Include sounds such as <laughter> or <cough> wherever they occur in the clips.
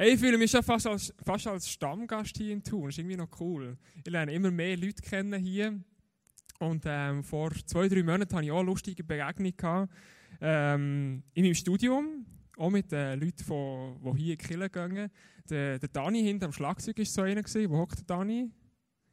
Hey, ich fühle mich schon fast als, fast als Stammgast hier in Thun. Das ist irgendwie noch cool. Ich lerne immer mehr Leute kennen hier. Und ähm, vor zwei, drei Monaten hatte ich auch eine lustige Begegnung gehabt, ähm, in meinem Studium. Auch mit den Leuten, die, die hier in die Kirche gehen. Der, der Dani hinter am Schlagzeug war so einer. Wo hockt der Dani?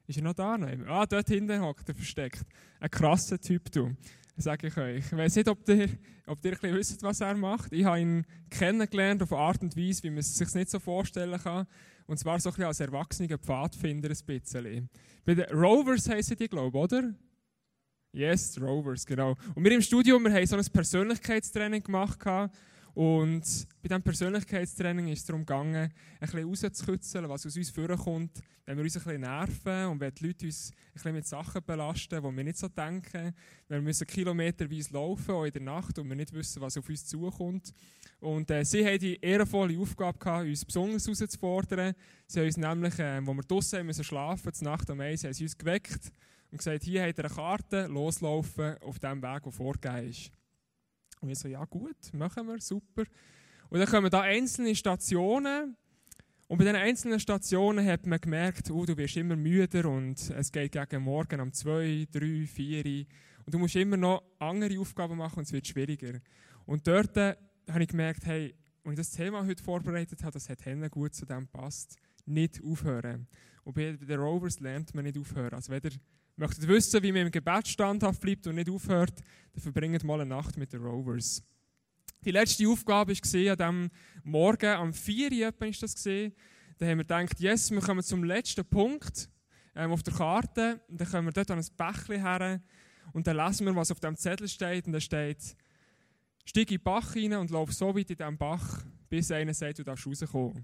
Ist er noch da? Ah, dort hinten hockt er versteckt. Ein krasser Typ, du sage ich euch. Ich weiß nicht, ob ihr, ob ihr ein wisst, was er macht. Ich habe ihn kennengelernt auf eine Art und Weise, wie man es sich nicht so vorstellen kann. Und zwar so ein als erwachsener Pfadfinder ein bisschen. Bei den Rovers heissen die, glaube ich, oder? Yes, Rovers, genau. Und wir im Studium, wir haben so ein Persönlichkeitstraining gemacht. Und bei diesem Persönlichkeitstraining ist es darum gegangen, ein bisschen rauszukitzeln, was aus uns vorkommt, wenn wir uns ein bisschen nerven und wenn die Leute uns ein bisschen mit Sachen belasten, die wir nicht so denken. Wenn wir müssen kilometerweise laufen, auch in der Nacht, und wir nicht wissen, was auf uns zukommt. Und äh, sie haben die ehrenvolle Aufgabe gehabt, uns besonders herauszufordern. Sie haben uns nämlich, äh, wo wir draußen müssen schlafen, zur Nacht um eins, haben sie uns geweckt und gesagt, hier habt ihr eine Karte, loslaufen auf dem Weg, der vorgegeben ist. Und ich so, ja gut, machen wir, super. Und dann kommen da einzelne Stationen. Und bei diesen einzelnen Stationen hat man gemerkt, oh, du wirst immer müder und es geht gegen morgen um 2, 3, 4 und du musst immer noch andere Aufgaben machen und es wird schwieriger. Und dort äh, habe ich gemerkt, hey, als ich das Thema heute vorbereitet habe, das hat Henne gut zu dem passt. Nicht aufhören. Und bei den Rovers lernt man nicht aufhören. Also wenn ihr möchtet wissen, wie man im Gebet standhaft bleibt und nicht aufhört, verbringt mal eine Nacht mit den Rovers. Die letzte Aufgabe war an diesem Morgen, am 4 Uhr ist das gesehen. Da haben wir gedacht, yes, wir kommen zum letzten Punkt ähm, auf der Karte. Und dann kommen wir dort an ein Bächlein her und dann lesen wir, was auf dem Zettel steht. Und da steht, steig in den Bach rein und lauf so weit in diesem Bach, bis einer sagt, du darfst rauskommen.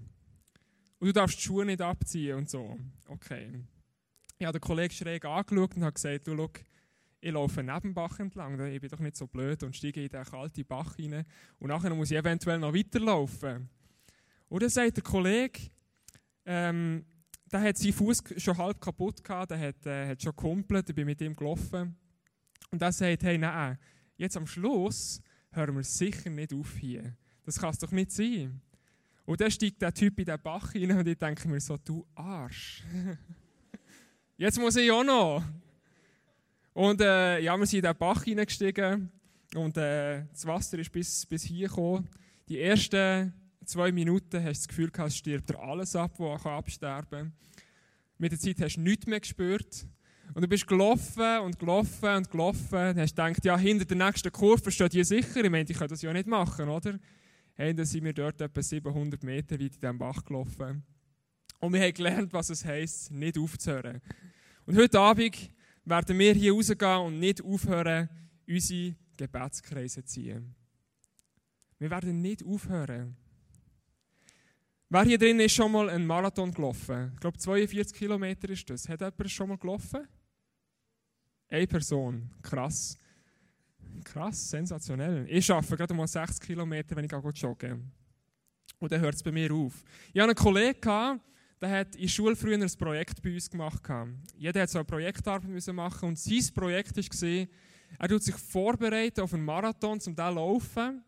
Und du darfst die Schuhe nicht abziehen und so. Okay. Ich habe den Kollegen schräg angeschaut und habe gesagt, du, schau, ich laufe neben dem Bach entlang, ich bin doch nicht so blöd und steige in den kalten Bach rein und nachher muss ich eventuell noch weiterlaufen. Und dann sagt der Kollege, ähm, der hat seinen Fuß schon halb kaputt gehabt, der hat, äh, hat schon gehumpelt, ich bin mit ihm gelaufen. Und er sagt, hey, nein, jetzt am Schluss hören wir sicher nicht auf hier. Das kann es doch nicht sein. Und dann steigt der Typ in den Bach rein und ich denke mir so, du Arsch. <laughs> Jetzt muss ich auch noch. Und äh, ja, wir sind in den Bach hineingestiegen und äh, das Wasser ist bis, bis hier gekommen. Die ersten zwei Minuten hast du das Gefühl gehabt, es stirbt dir alles ab, was absterben kann. Mit der Zeit hast du nichts mehr gespürt. Und du bist gelaufen und gelaufen und gelaufen. Du hast gedacht, ja, hinter der nächsten Kurve steht hier sicher. Ich meine, ich kann das ja nicht machen, oder? Hey, dann sind wir dort etwa 700 Meter weit in diesem Bach gelaufen. Und wir haben gelernt, was es heisst, nicht aufzuhören. Und heute Abend werden wir hier rausgehen und nicht aufhören, unsere Gebetskreise zu ziehen. Wir werden nicht aufhören. Wer hier drin ist schon mal einen Marathon gelaufen? Ich glaube, 42 Kilometer ist das. Hat jemand schon mal gelaufen? Eine Person. Krass. Krass, sensationell. Ich schaffe gerade mal 60 Kilometer, wenn ich jogge. Und dann hört es bei mir auf. Ich hatte einen Kollegen, der hat in der Schule früher ein Projekt bei uns gemacht. Jeder hat so eine Projektarbeit machen und sein Projekt war, er tut sich vorbereiten auf einen Marathon, um zu laufen.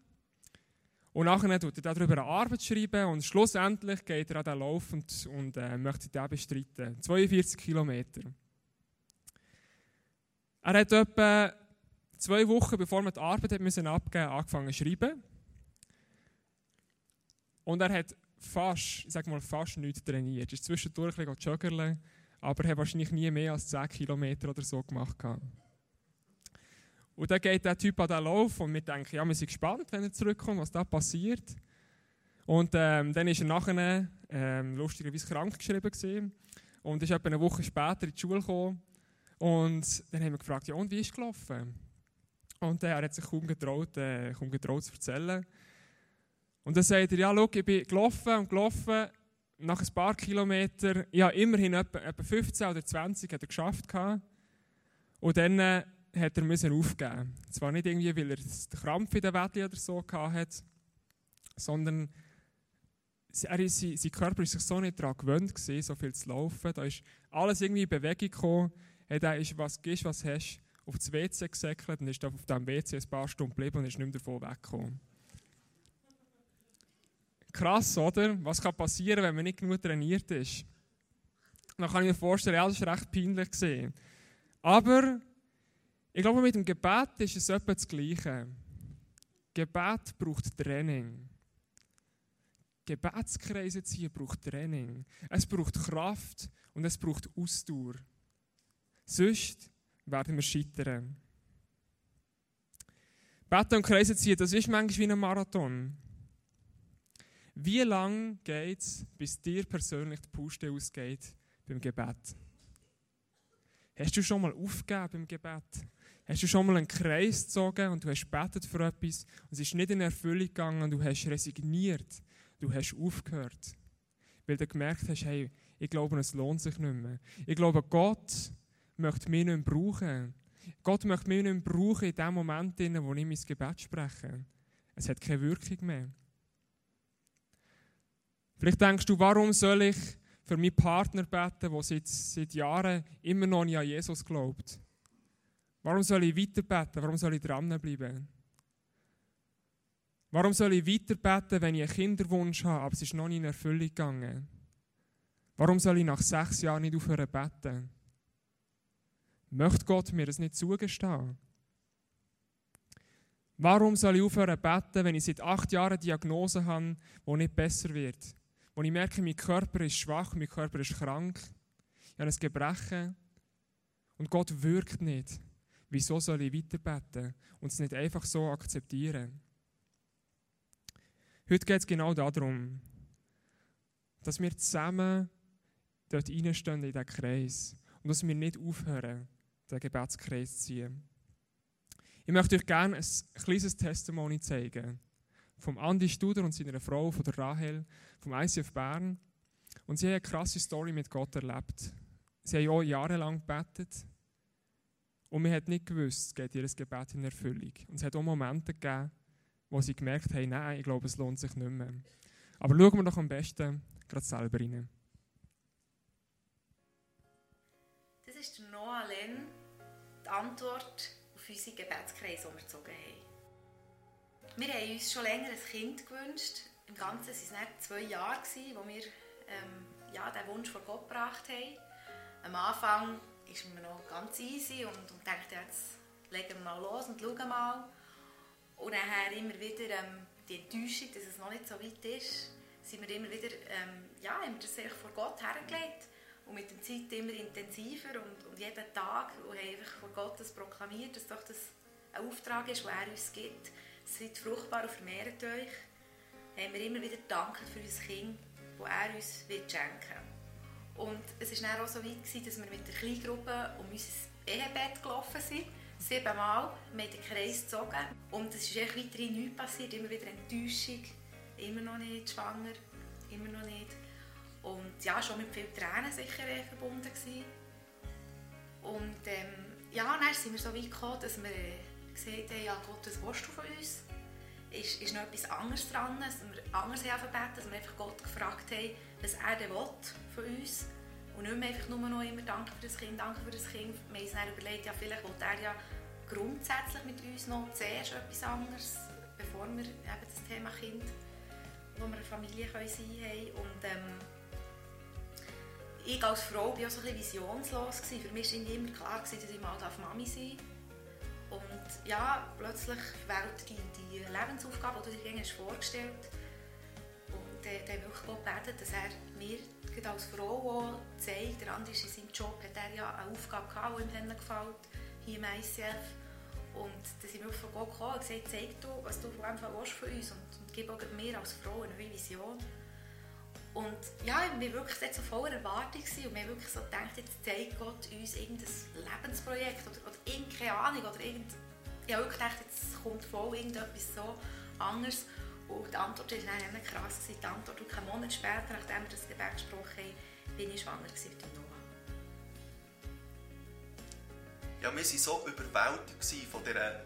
Und nachher tut er darüber eine Arbeit schreiben und schlussendlich geht er an den Lauf und, und äh, möchte den bestreiten. 42 Kilometer. Er hat etwa zwei Wochen, bevor wir die Arbeit abgeben musste, angefangen zu schreiben. Und er hat fast, ich sag mal, fast nichts trainiert. Er ist zwischendurch ein bisschen joggerle, aber er hat wahrscheinlich nie mehr als 10 Kilometer oder so gemacht. Und dann geht der Typ an den Lauf und wir denken, ja, wir sind gespannt, wenn er zurückkommt, was da passiert. Und ähm, dann ist er nachher ähm, lustigerweise krank geschrieben gewesen. und ist etwa eine Woche später in die Schule gekommen. Und dann haben wir gefragt, ja und wie ist es gelaufen? Und äh, er hat sich kaum getraut, äh, kaum getraut zu erzählen. Und dann sagt er, ja, schau, ich bin gelaufen und gelaufen, nach ein paar Kilometern, ja, immerhin etwa, etwa 15 oder 20 hat er geschafft. Gehabt. Und dann äh, hat er müssen aufgeben. Zwar nicht irgendwie, weil er den Krampf in der Wette oder so hatte, sondern er ist, sein Körper ist sich so nicht daran gewöhnt gewesen, so viel zu laufen. Da ist alles irgendwie in Bewegung gekommen. Hey, da ist, was gibst, was hast, auf das WC gesäckelt und ist auf diesem WC ein paar Stunden geblieben und ist nicht mehr davon weggekommen. Krass, oder? Was kann passieren, wenn man nicht genug trainiert ist? Dann kann ich mir vorstellen, ja, das war recht peinlich. Gewesen. Aber ich glaube, mit dem Gebet ist es etwa das Gleiche. Gebet braucht Training. Gebetskreise ziehen braucht Training. Es braucht Kraft und es braucht Ausdauer. Sonst werden wir scheitern. Beten und Kreise ziehen, das ist manchmal wie ein Marathon. Wie lange geht es, bis dir persönlich die Puste ausgeht beim Gebet? Hast du schon mal aufgegeben beim Gebet? Hast du schon mal einen Kreis gezogen und du hast betet für etwas und es ist nicht in Erfüllung gegangen und du hast resigniert, du hast aufgehört, weil du gemerkt hast, hey, ich glaube, es lohnt sich nicht mehr. Ich glaube, Gott möchte mich nicht mehr brauchen. Gott möchte mich nicht mehr brauchen in dem Moment, in wo ich mein Gebet spreche. Es hat keine Wirkung mehr. Vielleicht denkst du, warum soll ich für meinen Partner beten, der seit, seit Jahren immer noch nicht an Jesus glaubt? Warum soll ich weiter beten? Warum soll ich dranbleiben? Warum soll ich weiter beten, wenn ich einen Kinderwunsch habe, aber es ist noch nicht in Erfüllung gegangen? Warum soll ich nach sechs Jahren nicht aufhören beten? Möchte Gott mir das nicht zugestehen? Warum soll ich aufhören beten, wenn ich seit acht Jahren eine Diagnose habe, die nicht besser wird? Wo ich merke, mein Körper ist schwach, mein Körper ist krank, ich habe ein Gebrechen und Gott wirkt nicht. Wieso soll ich weiter beten und es nicht einfach so akzeptieren? Heute geht es genau darum, dass wir zusammen dort reinstehen in diesen Kreis und dass wir nicht aufhören, den Gebetskreis zu ziehen. Ich möchte euch gerne ein kleines Testimony zeigen. Vom Andi Studer und seiner Frau, von der Rahel, vom ICF Bern. Und sie haben eine krasse Story mit Gott erlebt. Sie haben auch jahrelang gebetet und man hat nicht gewusst, geht ihr Gebet in Erfüllung. Und es hat auch Momente gegeben, wo sie gemerkt haben, nein, ich glaube, es lohnt sich nicht mehr. Aber schauen wir doch am besten gerade selber rein. Das ist Noah Len, die Antwort auf unsere Gebetskreis, die wir gezogen haben. Wir haben uns schon länger ein Kind gewünscht. Im Ganzen waren es zwei Jahre, wo wir ähm, ja, den Wunsch vor Gott gebracht haben. Am Anfang ist mir noch ganz easy und, und dachte, jetzt legen wir mal los und schauen mal. Und dann immer wieder ähm, die Enttäuschung, dass es noch nicht so weit ist, sind wir immer wieder, ähm, ja, haben das vor Gott hergelegt und mit der Zeit immer intensiver und, und jeden Tag und haben einfach vor Gott das proklamiert, dass doch das ein Auftrag ist, den er uns gibt. Seid fruchtbar und vermehrt euch. Haben wir immer wieder danken für unser Kind, das er uns wird schenken. Und es war dann auch so weit, gewesen, dass wir mit der Kleingruppe um unser Ehebett gelaufen sind. Siebenmal. Haben den Kreis gezogen. Und es ist echt weiterhin nichts passiert. Immer wieder Enttäuschung. Immer noch nicht schwanger. Immer noch nicht. Und ja, schon mit vielen Tränen sicher äh, verbunden gewesen. Und ähm, ja, dann sind wir so weit gekommen, dass wir äh, gesagt haben, ja Gott, was willst du von uns? Ist, ist noch etwas anderes dran, dass wir anders haben dass wir einfach Gott gefragt haben, was er denn will von uns und nicht mehr einfach nur noch immer Danke für das Kind, Danke für das Kind. Wir haben uns dann überlegt, ja, vielleicht will er ja grundsätzlich mit uns noch zuerst etwas anderes, bevor wir eben das Thema Kind, wo wir eine Familie können sein können. Und ähm, ich als Frau war auch so ein bisschen visionslos. Für mich war immer klar, dass ich mal Mami sein darf. Und ja, plötzlich wählt die, die Lebensaufgabe, die du dir vorgestellt hast, dann, dann wirklich Gott beten, dass er mir als Frau zeigt, der andere ist in seinem Job, hat er ja eine Aufgabe gehabt, die ihm gefällt, hier im ICF. Und dass ich wirklich von Gott gekommen und gesagt zeig du, was du von willst von uns und, und gib auch mir als Frau eine neue Vision. Und ja, wir waren wirklich so voller Erwartung und wir haben wirklich so gedacht, jetzt zeigt Gott uns irgendein Lebensprojekt oder, oder irgendeine Ahnung oder irgend, ich habe wirklich gedacht, jetzt kommt voll irgendetwas so anderes. Und die Antwort war dann krass. Gewesen. Die Antwort, und einen Monat später, nachdem wir das Gebet gesprochen haben, bin ich schwanger mit Noah. Ja, wir waren so überwältigt von dieser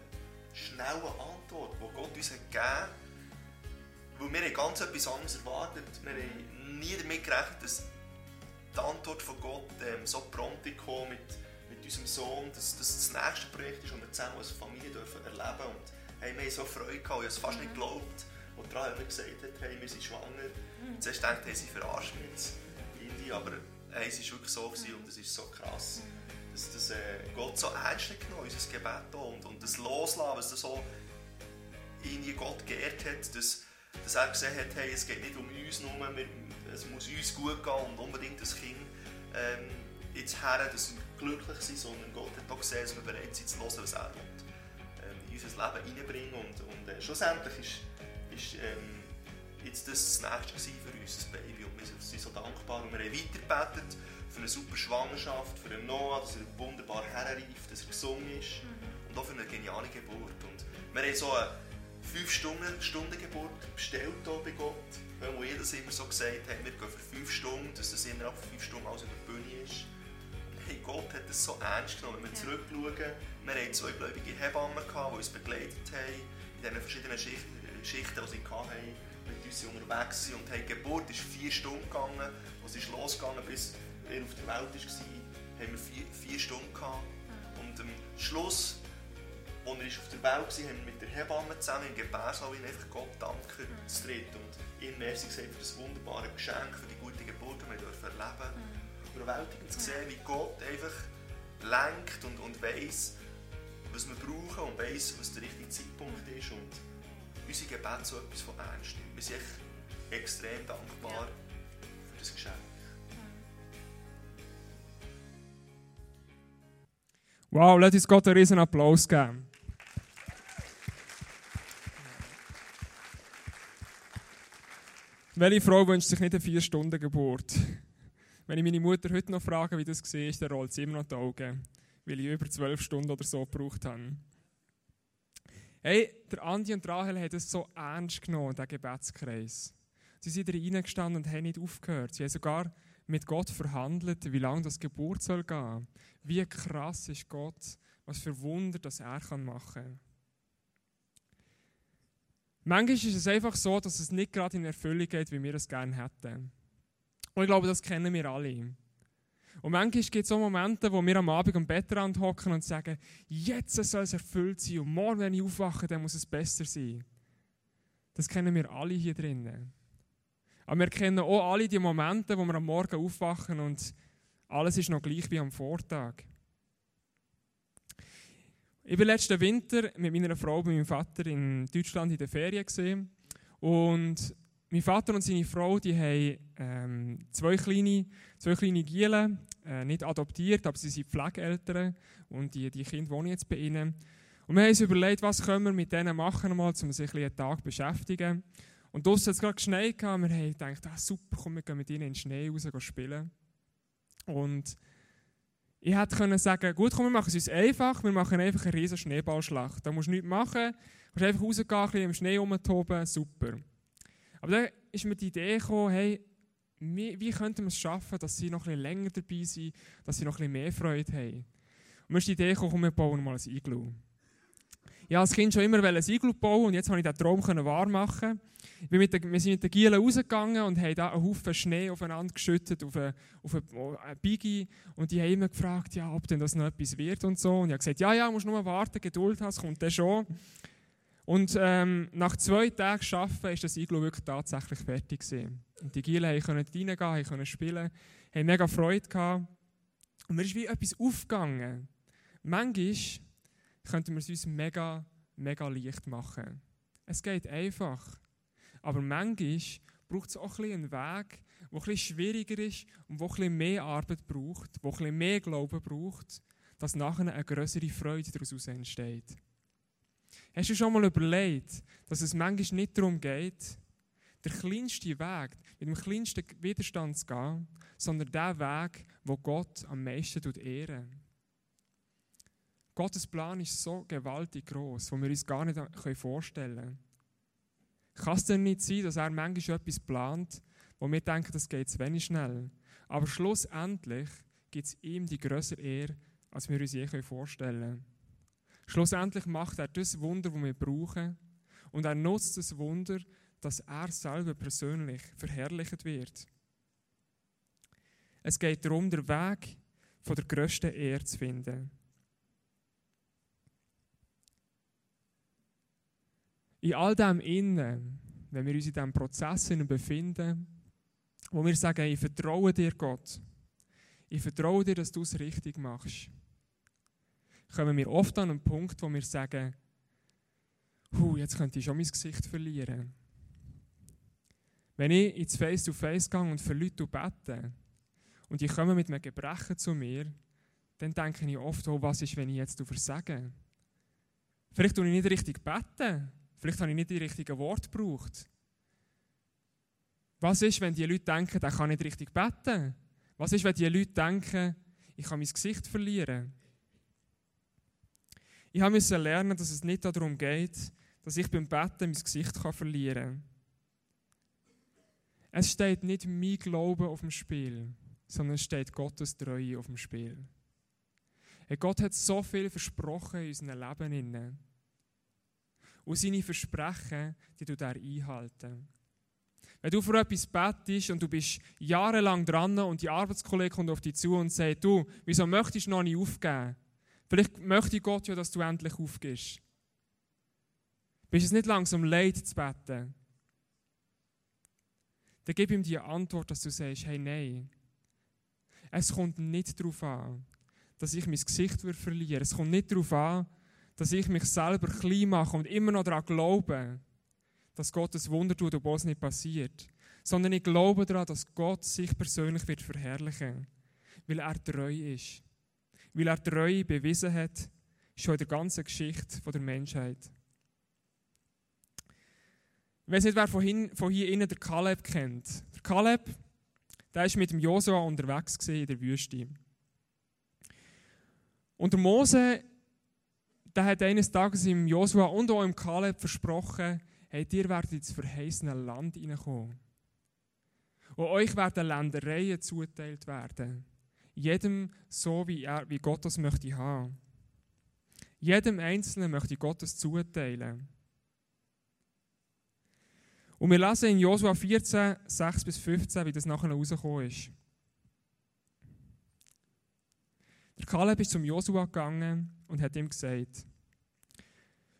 schnellen Antwort, die Gott uns gegeben hat. Weil wir haben ganz etwas anderes erwartet. Wir haben nie damit gerechnet, dass die Antwort von Gott ähm, so prompt kam mit, mit unserem Sohn, dass, dass das nächste Projekt ist, das wir zusammen als Familie dürfen erleben dürfen. Und hey, wir haben so Freude gehabt, ich habe es fast mhm. nicht geglaubt wo die Rahel mir gesagt hat, hey, wir sind schwanger. Mhm. Zuerst dachte ich, sie verarscht mich jetzt irgendwie, aber hey, es war wirklich so gewesen, und es ist so krass, dass das, äh, Gott so ernst genommen, unser Gebet und, und das Loslassen, was das so irgendwie Gott geehrt hat, dass, dass er gesehen hat, hey, es geht nicht um uns nur, wir, es muss uns gut gehen und unbedingt das Kind ähm, jetzt her, dass wir glücklich sind, sondern Gott hat auch gesehen, dass wir bereit sind zu hören, was er will, ähm, in unser Leben reinbringen und, und äh, schlussendlich ist, ist ähm, jetzt das das Nächste für uns, das Baby und wir sind so dankbar und wir haben weitergebetet für eine super Schwangerschaft, für einen Noah, dass er wunderbar herreift, dass er gesungen ist mhm. und auch für eine geniale Geburt und wir haben so eine 5-Stunden-Geburt bestellt hier bei Gott, weil wir jedes immer so gesagt haben, wir gehen für 5 Stunden, dass das innerhalb von 5 Stunden alles über die Bühne ist. Hey, Gott hat das so ernst genommen. Wenn wir ja. zurückschauen, wir hatten zwei gläubige Hebammen, die uns begleitet haben, in diesen verschiedenen Schichten, Schichten die sie hatten, mit uns unterwegs waren. Und hey, die Geburt ist 4 Stunden gegangen, es ist losgegangen, bis er auf der Welt war, haben wir 4 Stunden gehabt. Und am Schluss als er auf der Welt war, haben wir mit der Hebamme zusammen im Gebärsaal einfach Gott danken, mhm. zu dritt. Und ihm merci gesagt für das wunderbare Geschenk, für die gute Geburt, die wir erleben dürfen. Mhm. Überwältigend zu sehen, wie Gott einfach lenkt und, und weiss, was wir brauchen und weiss, was der richtige Zeitpunkt ist. Und unser Gebet so etwas von ernst nimmt. Wir sind extrem dankbar ja. für das Geschenk. Wow, lass uns Gott einen riesen Applaus geben. Welche Frau wünscht sich nicht eine 4-Stunden-Geburt? <laughs> Wenn ich meine Mutter heute noch frage, wie das war, dann rollt sie immer noch die Augen, weil ich über 12 Stunden oder so gebraucht habe. Hey, der Andi und Rahel haben es so ernst genommen, diesen Gebetskreis. Sie sind da reingestanden und haben nicht aufgehört. Sie haben sogar mit Gott verhandelt, wie lange das Geburt soll gehen. Wie krass ist Gott, was für Wunder das er machen kann. Manchmal ist es einfach so, dass es nicht gerade in Erfüllung geht, wie wir es gerne hätten. Und ich glaube, das kennen wir alle. Und manchmal gibt es so Momente, wo wir am Abend am Bettrand hocken und sagen, jetzt soll es erfüllt sein und morgen, wenn ich aufwache, dann muss es besser sein. Das kennen wir alle hier drinnen. Aber wir kennen auch alle die Momente, wo wir am Morgen aufwachen und alles ist noch gleich wie am Vortag. Ich war letzten Winter mit meiner Frau und meinem Vater in Deutschland in der Ferien. Gewesen. Und mein Vater und seine Frau die haben ähm, zwei kleine, zwei kleine Gielen, äh, nicht adoptiert, aber sie sind Pflegeeltern und die, die Kinder wohnen jetzt bei ihnen. Und wir haben uns überlegt, was können wir mit denen machen, mal, um sich ein einen Tag beschäftigen. Und draussen hat es gerade geschneit. Wir haben gedacht, ah, super, komm, wir gehen mit ihnen in den Schnee raus spielen. Und ich hätte können sagen, gut, komm, wir machen es uns einfach, wir machen einfach eine riesige Schneeballschlacht. Da musst du nichts machen, du kannst einfach rausgehen, ein bisschen im Schnee rumtoben, super. Aber dann ist mir die Idee gekommen, hey, wie, könnten wir es schaffen, dass sie noch ein bisschen länger dabei sind, dass sie noch ein bisschen mehr Freude haben. Und mir ist die Idee gekommen, komm, wir bauen mal ein Iglu. Ich wollte als Kind schon immer ein Iglu bauen und jetzt konnte ich diesen Traum wahr machen. Wir, sind mit den Gielen rausgegangen und haben da einen Haufen Schnee aufeinander geschüttet, auf eine, auf eine Biggie. Und die haben immer gefragt, ja, ob denn das noch etwas wird und so. Und ich habe gesagt, ja, ja, musst nur warten, Geduld hast, kommt dann schon. Und ähm, nach zwei Tagen Arbeiten ist das Iglo wirklich tatsächlich fertig gewesen. Und die Gielen konnten reingehen, konnten spielen, haben mega Freude gehabt. Und mir ist wie etwas aufgegangen. Manchmal könnten wir es uns mega, mega leicht machen. Es geht einfach. Aber manchmal braucht es auch ein einen Weg, der etwas schwieriger ist und der etwas mehr Arbeit braucht, der etwas mehr Glauben braucht, dass nachher eine größere Freude daraus entsteht. Hast du schon mal überlegt, dass es manchmal nicht darum geht, der kleinste Weg, mit dem kleinsten Widerstand zu gehen, sondern der Weg, wo Gott am meisten ehrt? Gottes Plan ist so gewaltig groß, wo wir uns gar nicht vorstellen können. Kann es denn nicht sein, dass er manchmal etwas plant, wo wir denken, das geht zu wenig schnell. Aber schlussendlich gibt es ihm die größere Ehre, als wir uns je vorstellen können. Schlussendlich macht er das Wunder, das wir brauchen. Und er nutzt das Wunder, dass er selber persönlich verherrlicht wird. Es geht darum, den Weg von der grössten Ehre zu finden. In all dem Innen wenn wir uns in diesem Prozess befinden, wo wir sagen, ich vertraue dir, Gott. Ich vertraue dir, dass du es richtig machst. Kommen wir oft an einen Punkt, wo wir sagen, Huh, jetzt könnte ich schon mein Gesicht verlieren. Wenn ich ins Face-to-Face gehe und für Leute bete und die kommen mit einem Gebrechen zu mir, dann denke ich oft, oh, was ist, wenn ich jetzt versage? Vielleicht tue ich nicht richtig beten. Vielleicht habe ich nicht die richtigen Worte gebraucht. Was ist, wenn die Leute denken, der kann nicht richtig beten? Was ist, wenn die Leute denken, ich kann mein Gesicht verlieren? Ich musste lernen, dass es nicht darum geht, dass ich beim Betten mein Gesicht verlieren kann. Es steht nicht mein Glaube auf dem Spiel, sondern es steht Gottes Treue auf dem Spiel. Gott hat so viel versprochen in unserem Leben. Und seine Versprechen, die du er einhalten. Wenn du für etwas bettest und du bist jahrelang dran und die Arbeitskollege kommt auf dich zu und sagt, du, wieso möchtest du noch nicht aufgeben? Vielleicht möchte Gott ja, dass du endlich aufgehst. Bist es nicht langsam leid zu beten? Dann gib ihm die Antwort, dass du sagst, hey, nein. Es kommt nicht darauf an, dass ich mein Gesicht verliere. Es kommt nicht darauf an, dass ich mich selber klein mache und immer noch daran glaube, dass Gott ein Wunder tut, obwohl es nicht passiert. Sondern ich glaube daran, dass Gott sich persönlich wird verherrlichen weil er treu ist. Weil er treu bewiesen hat, schon in der ganzen Geschichte der Menschheit. Ich weiß nicht, wer von hier, von hier innen der Kaleb kennt. Der Kaleb, der ist mit dem Josua unterwegs in der Wüste. Und der Mose, der hat eines Tages im Josua und auch im Kaleb versprochen, hey, ihr werdet ins verheißene Land hineinkommen. Und euch werden Ländereien zuteilt werden. Jedem so, wie, er, wie Gott das möchte haben. Jedem Einzelnen möchte Gott das zuteilen. Und wir lesen in Josua 14, 6 bis 15, wie das nachher rausgekommen ist. Der Kaleb ist zum Josua gegangen und hat ihm gesagt,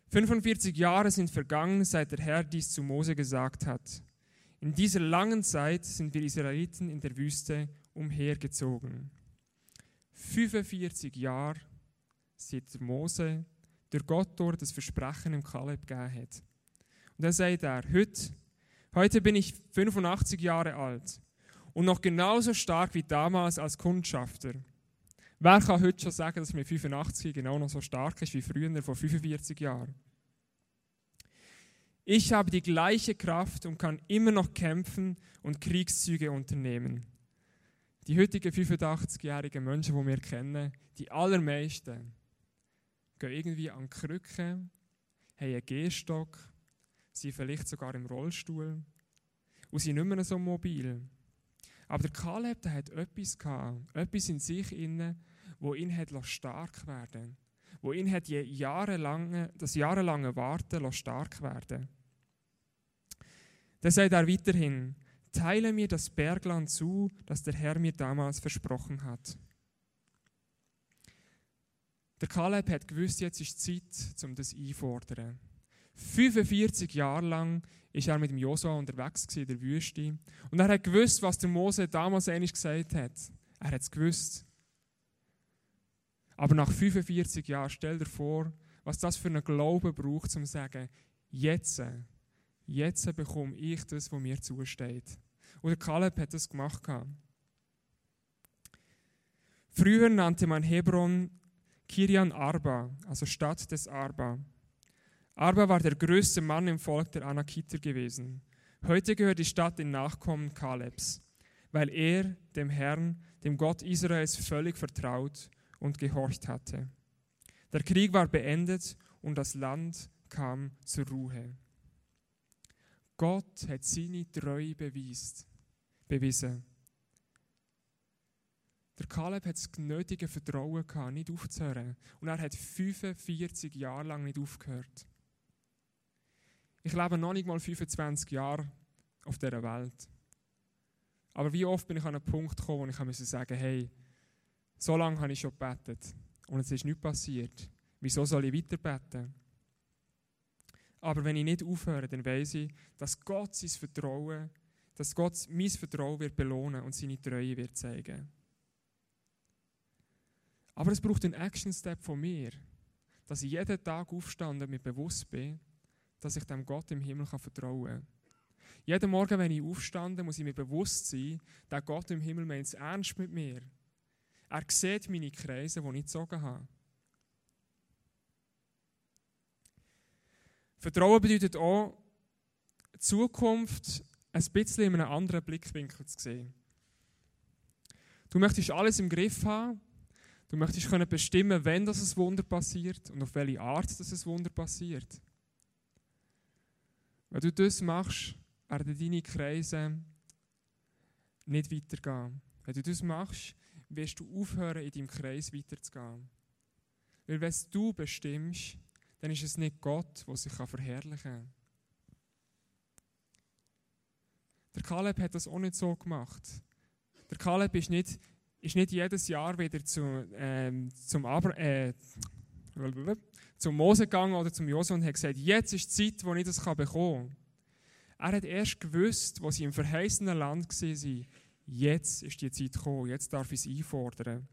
45 Jahre sind vergangen, seit der Herr dies zu Mose gesagt hat. In dieser langen Zeit sind wir Israeliten in der Wüste umhergezogen. 45 Jahre seit Mose der Gott dort das Versprechen im Kaleb gegeben hat. Und dann sagt er, heute Heute bin ich 85 Jahre alt und noch genauso stark wie damals als Kundschafter. Wer kann heute schon sagen, dass mir 85 genau noch so stark ist wie früher vor 45 Jahren? Ich habe die gleiche Kraft und kann immer noch kämpfen und Kriegszüge unternehmen. Die heutigen 85-jährigen Menschen, die wir kennen, die allermeisten, gehen irgendwie an Krücken, haben einen Gehstock sind vielleicht sogar im Rollstuhl und sind nicht mehr so mobil. Aber der Kaleb, der hat etwas gehabt, etwas in sich inne, wo ihn hat stark werden, wo ihn hat jahrelange, das jahrelange Warten stark werden. Dann sagt er weiterhin: Teile mir das Bergland zu, das der Herr mir damals versprochen hat. Der Kaleb hat gewusst, jetzt ist Zeit, um das einzufordern. 45 Jahre lang ist er mit dem Josua unterwegs in der Wüste. Und er hat gewusst, was der Mose damals eigentlich gesagt hat. Er hat es gewusst. Aber nach 45 Jahren, stell dir vor, was das für einen Glauben braucht, um zu sagen, jetzt, jetzt bekomme ich das, was mir zusteht. Und der Kaleb hat das gemacht. Früher nannte man Hebron Kirian Arba, also Stadt des Arba. Arba war der größte Mann im Volk der Anakiter gewesen. Heute gehört die Stadt den Nachkommen Kalebs, weil er dem Herrn, dem Gott Israels, völlig vertraut und gehorcht hatte. Der Krieg war beendet und das Land kam zur Ruhe. Gott hat seine Treue bewiesen. bewiesen. Der Kaleb hat das nötige Vertrauen gehabt, nicht aufzuhören. Und er hat 45 Jahre lang nicht aufgehört. Ich lebe noch nicht mal 25 Jahre auf dieser Welt. Aber wie oft bin ich an einen Punkt gekommen, wo ich sagen musste, hey, so lange habe ich schon gebetet und es ist nichts passiert. Wieso soll ich weiter beten? Aber wenn ich nicht aufhöre, dann weiß ich, dass Gott sein Vertrauen, dass Gott mein Vertrauen wird belohnen und seine Treue wird zeigen. Aber es braucht einen Action-Step von mir, dass ich jeden Tag aufstande und mir bewusst bin, dass ich dem Gott im Himmel vertrauen kann. Jeden Morgen, wenn ich aufstande, muss ich mir bewusst sein, dass Gott im Himmel meint es ernst mit mir. Er sieht meine Kreise, die ich gezogen habe. Vertrauen bedeutet auch, die Zukunft ein bisschen in einem anderen Blickwinkel zu sehen. Du möchtest alles im Griff haben. Du möchtest können bestimmen, wenn das ein Wunder passiert und auf welche Art das ein Wunder passiert. Wenn du das machst, werden deine Kreise nicht weitergehen. Wenn du das machst, wirst du aufhören, in deinem Kreis weiterzugehen. Weil wenn du bestimmst, dann ist es nicht Gott, der sich verherrlichen kann. Der Kaleb hat das auch nicht so gemacht. Der Kaleb ist nicht, ist nicht jedes Jahr wieder zu, ähm, zum, Aber, äh, zum Mose gegangen oder zum Josua und hat gesagt, jetzt ist die Zeit, wo ich das bekommen kann. Er hat erst gewusst, wo sie im verheißenen Land waren, jetzt ist die Zeit gekommen, jetzt darf ich es einfordern.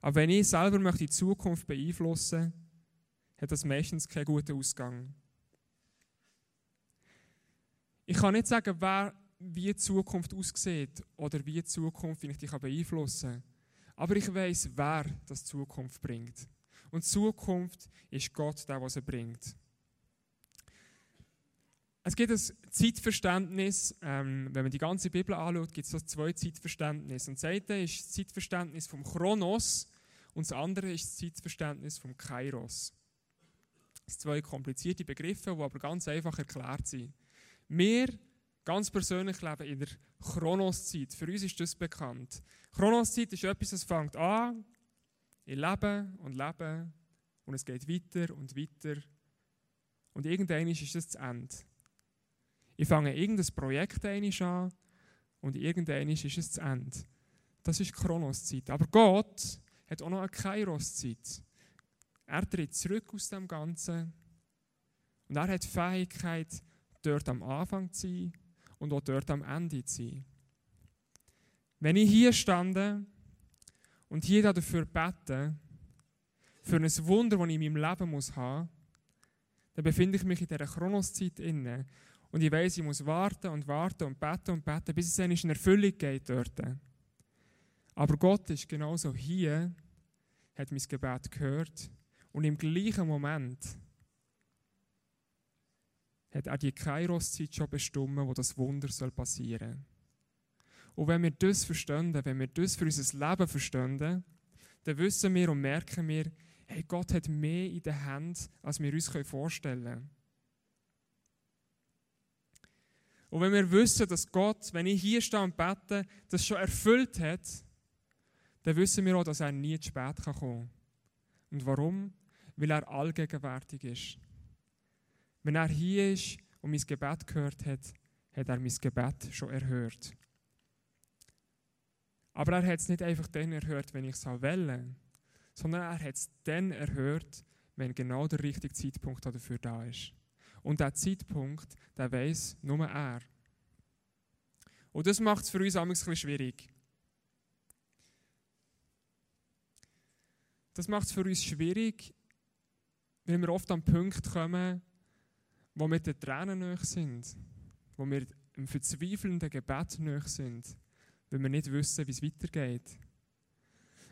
Aber wenn ich selber möchte die Zukunft beeinflussen hat das meistens keinen guten Ausgang. Ich kann nicht sagen, wer, wie die Zukunft aussieht oder wie die Zukunft ich beeinflussen kann. Aber ich weiß, wer das Zukunft bringt. Und Zukunft ist Gott, der, was er bringt. Es gibt ein Zeitverständnis, ähm, wenn man die ganze Bibel anschaut, gibt es so zwei Zeitverständnisse. Und das eine ist das Zeitverständnis vom Chronos und das andere ist das Zeitverständnis vom Kairos. Das sind zwei komplizierte Begriffe, die aber ganz einfach erklärt sind. Wir ganz persönlich leben in der Chronoszeit. Für uns ist das bekannt. Chronoszeit ist etwas, das fängt an, ich lebe und lebe und es geht weiter und weiter. Und irgendwann ist es das Ende. Ich fange irgendein Projekt an und irgendwann ist es das Ende. Das ist Chronoszeit. Aber Gott hat auch noch eine Kairoszeit. Er tritt zurück aus dem Ganzen und er hat die Fähigkeit, dort am Anfang zu sein und auch dort am Ende zu sein. Wenn ich hier stande und hier dafür bete, für ein Wunder, das ich in meinem Leben muss haben, dann befinde ich mich in dieser Chronoszeit inne und ich weiß, ich muss warten und warten und beten und beten, bis es in Erfüllung geht dort. Aber Gott ist genauso hier, hat mein Gebet gehört und im gleichen Moment hat er die Kairos-Zeit schon bestimmt, wo das Wunder soll passieren soll. Und wenn wir das verstehen, wenn wir das für unser Leben verstehen, dann wissen wir und merken wir, hey, Gott hat mehr in den Händen, als wir uns vorstellen können. Und wenn wir wissen, dass Gott, wenn ich hier stehe und bete, das schon erfüllt hat, dann wissen wir auch, dass er nie zu spät kommen kann. Und warum? Weil er allgegenwärtig ist. Wenn er hier ist und mein Gebet gehört hat, hat er mein Gebet schon erhört. Aber er hat es nicht einfach dann erhört, wenn ich es wählen sondern er hat es dann erhört, wenn genau der richtige Zeitpunkt dafür da ist. Und der Zeitpunkt, der weiß nur er. Und das macht es für uns ein bisschen schwierig. Das macht es für uns schwierig, weil wir oft an Punkt kommen, wo wir den Tränen nahe sind, wo wir im verzweifelnden Gebet nahe sind, weil wir nicht wissen, wie es weitergeht.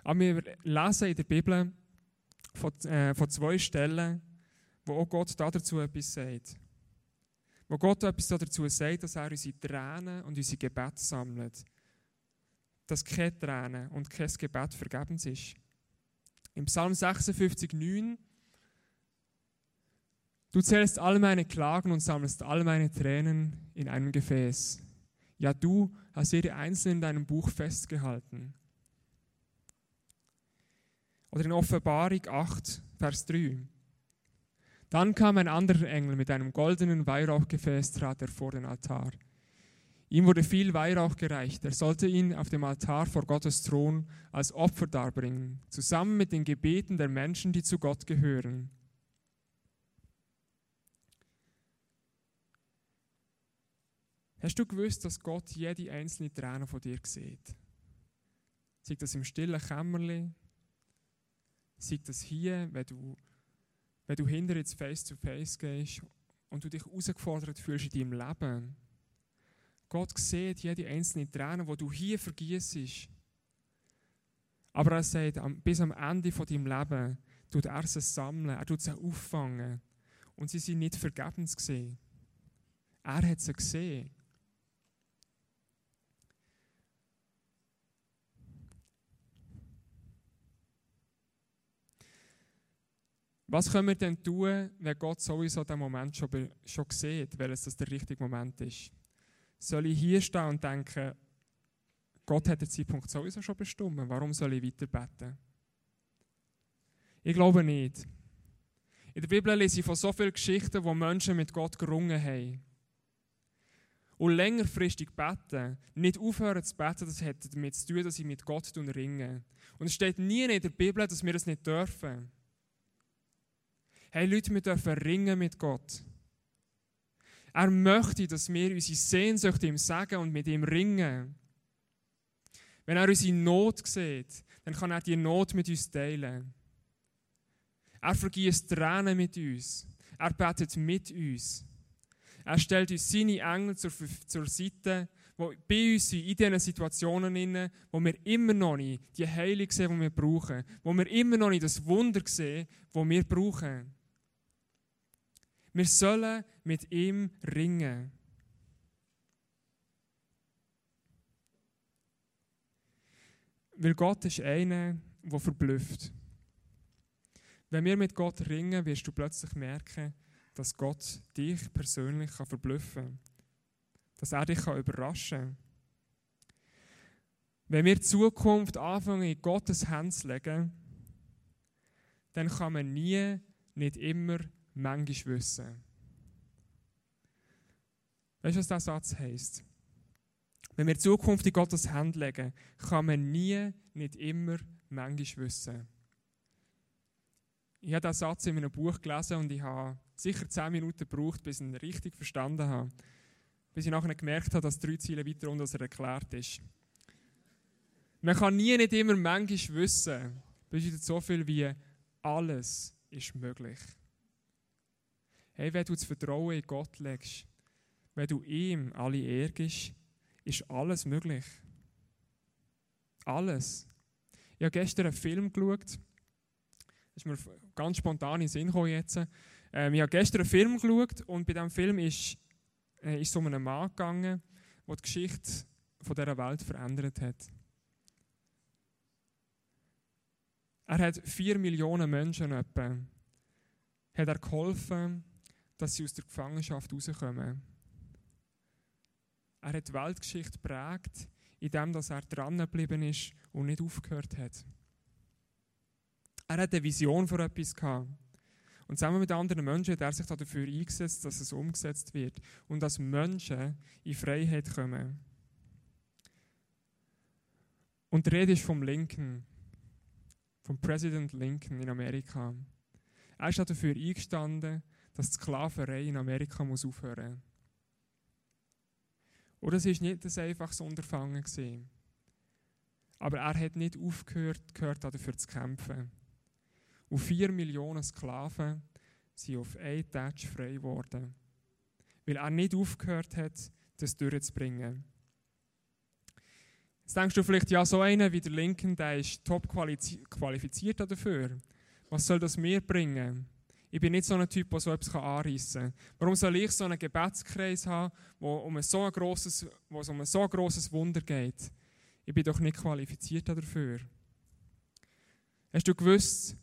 Aber wir lesen in der Bibel von, äh, von zwei Stellen, wo auch Gott dazu etwas sagt. Wo Gott etwas dazu sagt, dass er unsere Tränen und unsere Gebete sammelt. Dass keine Tränen und kein Gebet vergebens ist. Im Psalm 56, 9 Du zählst all meine Klagen und sammelst all meine Tränen in einem Gefäß. Ja, du hast jede einzelne in deinem Buch festgehalten. Oder in Offenbarung 8, Vers 3. Dann kam ein anderer Engel mit einem goldenen Weihrauchgefäß, trat er vor den Altar. Ihm wurde viel Weihrauch gereicht. Er sollte ihn auf dem Altar vor Gottes Thron als Opfer darbringen, zusammen mit den Gebeten der Menschen, die zu Gott gehören. Hast du gewusst, dass Gott jede einzelne Träne von dir sieht? Sieht das im stillen Kämmerle? Sieht das hier, wenn du wenn du hinter ins Face-to-Face gehst und du dich herausgefordert fühlst in deinem Leben. Gott sieht jede einzelne Träne, die du hier vergießt. Aber er sagt, bis am Ende von deinem Leben tut er sie sammeln, er tut sie auffangen. Und sie sind nicht vergebens gesehen. Er hat sie gesehen. Was können wir denn tun, wenn Gott sowieso den Moment schon, schon sieht, weil es das der richtige Moment ist? Soll ich hier stehen und denken, Gott hat den Zeitpunkt sowieso schon bestimmt, warum soll ich weiter beten? Ich glaube nicht. In der Bibel lese ich von so vielen Geschichten, wo Menschen mit Gott gerungen haben. Und längerfristig beten, nicht aufhören zu beten, das hat damit zu tun, dass sie mit Gott ringen. Und es steht nie in der Bibel, dass wir das nicht dürfen. Hey Leute, wir dürfen ringen mit Gott. Er möchte, dass wir unsere Sehnsucht ihm sagen und mit ihm ringen. Wenn er unsere Not sieht, dann kann er die Not mit uns teilen. Er vergießt Tränen mit uns. Er betet mit uns. Er stellt uns seine Engel zur, zur Seite, die bei uns sind, in diesen Situationen, wo wir immer noch nicht die Heilung sehen, die wir brauchen. Wo wir immer noch nicht das Wunder sehen, das wir brauchen. Wir sollen mit ihm ringen. Weil Gott ist einer, der verblüfft. Wenn wir mit Gott ringen, wirst du plötzlich merken, dass Gott dich persönlich kann verblüffen kann. Dass er dich kann überraschen kann. Wenn wir die Zukunft anfangen, in Gottes Hände zu legen, dann kann man nie, nicht immer manchmal wissen. Weißt du, was dieser Satz heisst? Wenn wir die Zukunft in Gottes Hand legen, kann man nie, nicht immer, manchmal wissen. Ich habe diesen Satz in einem Buch gelesen und ich habe sicher zehn Minuten gebraucht, bis ich ihn richtig verstanden habe. Bis ich nachher gemerkt habe, dass drei Ziele weiter unten als er erklärt ist. Man kann nie, nicht immer, manchmal wissen. Bedeutet so viel wie alles ist möglich. Hey, wenn du das Vertrauen in Gott legst, wenn du ihm alle ärgst, ist alles möglich. Alles. Ich habe gestern einen Film geschaut. Das ist mir ganz spontan in den Sinn gekommen jetzt. Ähm, ich habe gestern einen Film geschaut und bei diesem Film ist, äh, ist es um einen Mann gegangen, der die Geschichte von dieser Welt verändert hat. Er hat vier Millionen Menschen etwa, hat er geholfen, dass sie aus der Gefangenschaft rauskommen. Er hat die Weltgeschichte prägt, indem er dran geblieben ist und nicht aufgehört hat. Er hat eine Vision für etwas gehabt. Und zusammen mit anderen Menschen hat er sich dafür eingesetzt, dass es umgesetzt wird und dass Menschen in Freiheit kommen. Und die Rede ist vom Lincoln, vom Präsident Lincoln in Amerika. Er ist dafür eingestanden, dass die Sklaverei in Amerika muss aufhören muss. Und das war nicht ein einfaches Unterfangen. Gewesen. Aber er hat nicht aufgehört, gehört dafür zu kämpfen. Und vier Millionen Sklaven sind auf einen Tag frei geworden. Weil er nicht aufgehört hat, das durchzubringen. Jetzt denkst du vielleicht, ja, so einer wie der Lincoln, der ist top qualifiziert dafür. Was soll das mir bringen? Ich bin nicht so ein Typ, der so etwas anreissen kann. Warum soll ich so einen Gebetskreis haben, wo, um so ein grosses, wo es um ein so grosses Wunder geht? Ich bin doch nicht qualifiziert dafür. Hast du gewusst,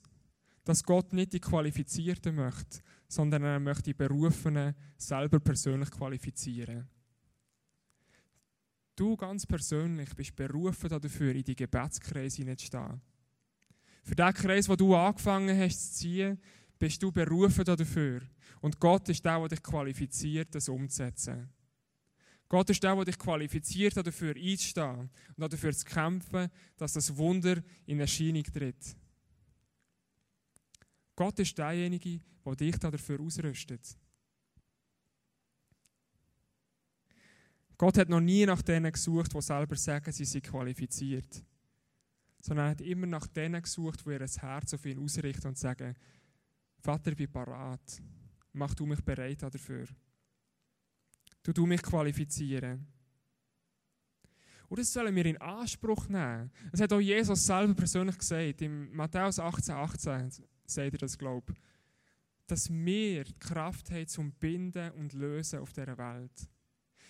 dass Gott nicht die Qualifizierten möchte, sondern er möchte die Berufenen selber persönlich qualifizieren? Du ganz persönlich bist berufen dafür, in die Gebetskreise hineinzustehen. Für den Kreis, den du angefangen hast zu ziehen, bist du berufen dafür. Und Gott ist der, der dich qualifiziert, das umzusetzen. Gott ist der, der dich qualifiziert, dafür einzustehen und dafür zu kämpfen, dass das Wunder in Erscheinung tritt. Gott ist derjenige, der dich dafür ausrüstet. Gott hat noch nie nach denen gesucht, die selber sagen, sie sind qualifiziert. Sondern er hat immer nach denen gesucht, die ihr Herz auf ihn ausrichten und sagen, Vater, ich bin parat. Mach du mich bereit dafür. Du du mich qualifizieren. Und das sollen wir in Anspruch nehmen. Das hat auch Jesus selber persönlich gesagt. In Matthäus 18, 18 sagt er das, glaube ich. Dass wir die Kraft haben zum Binden und Lösen auf dieser Welt.